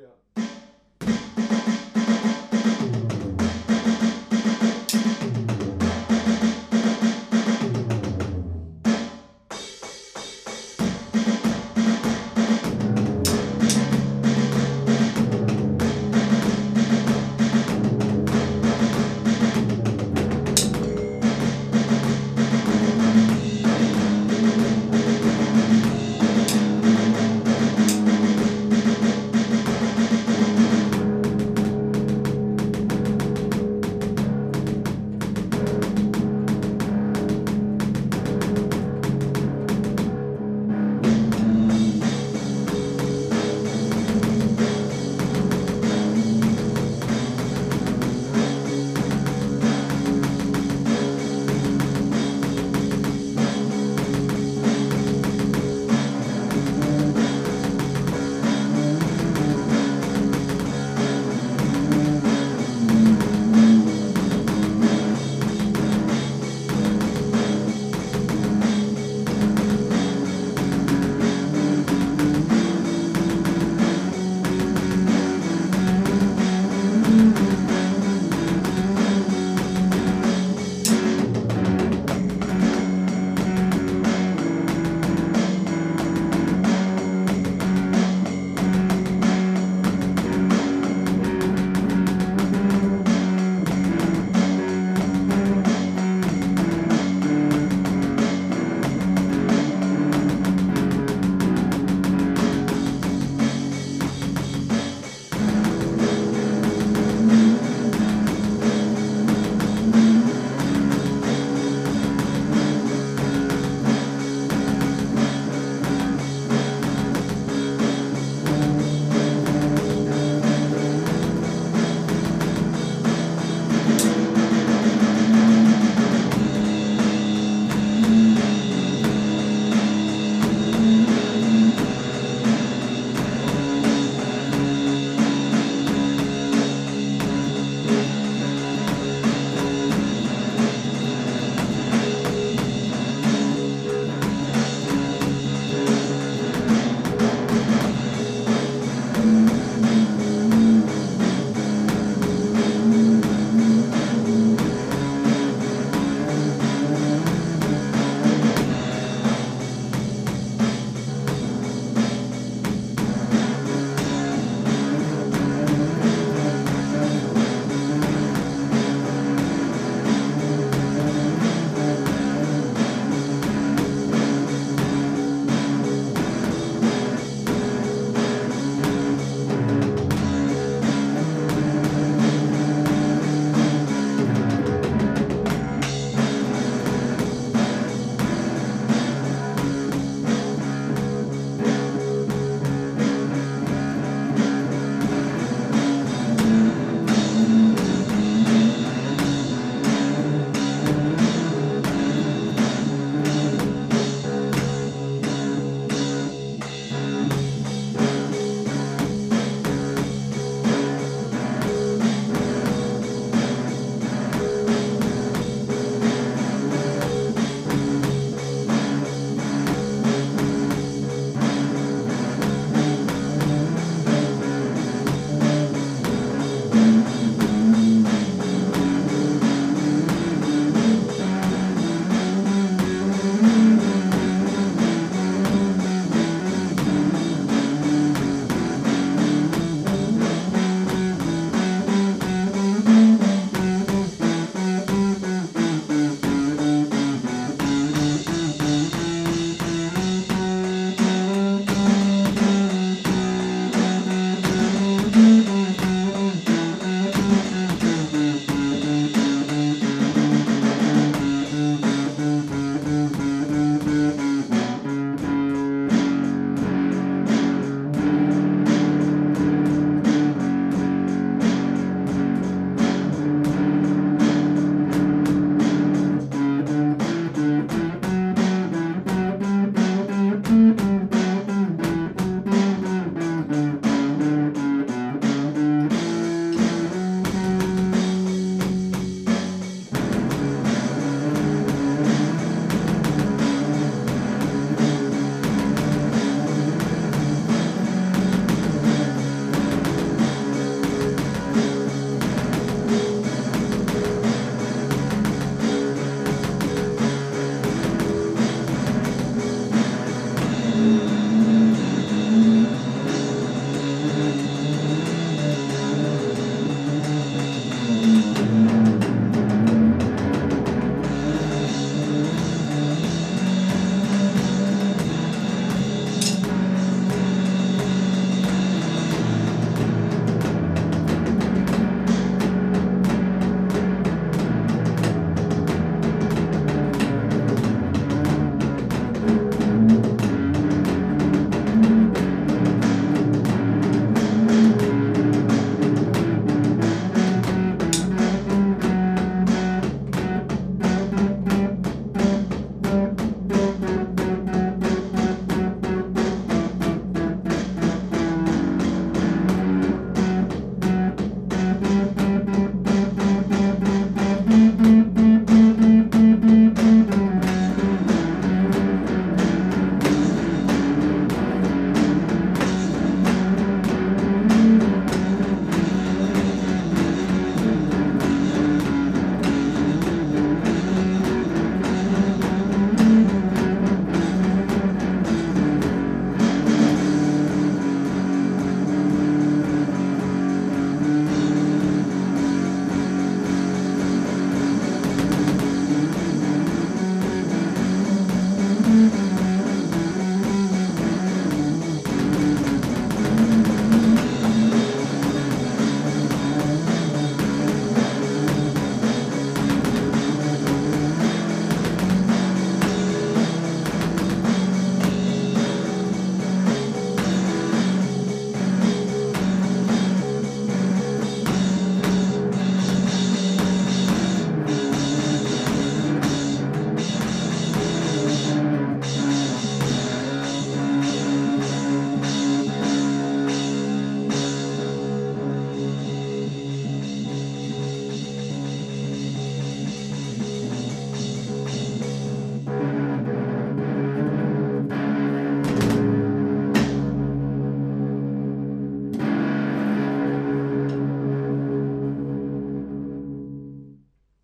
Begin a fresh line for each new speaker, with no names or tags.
ja.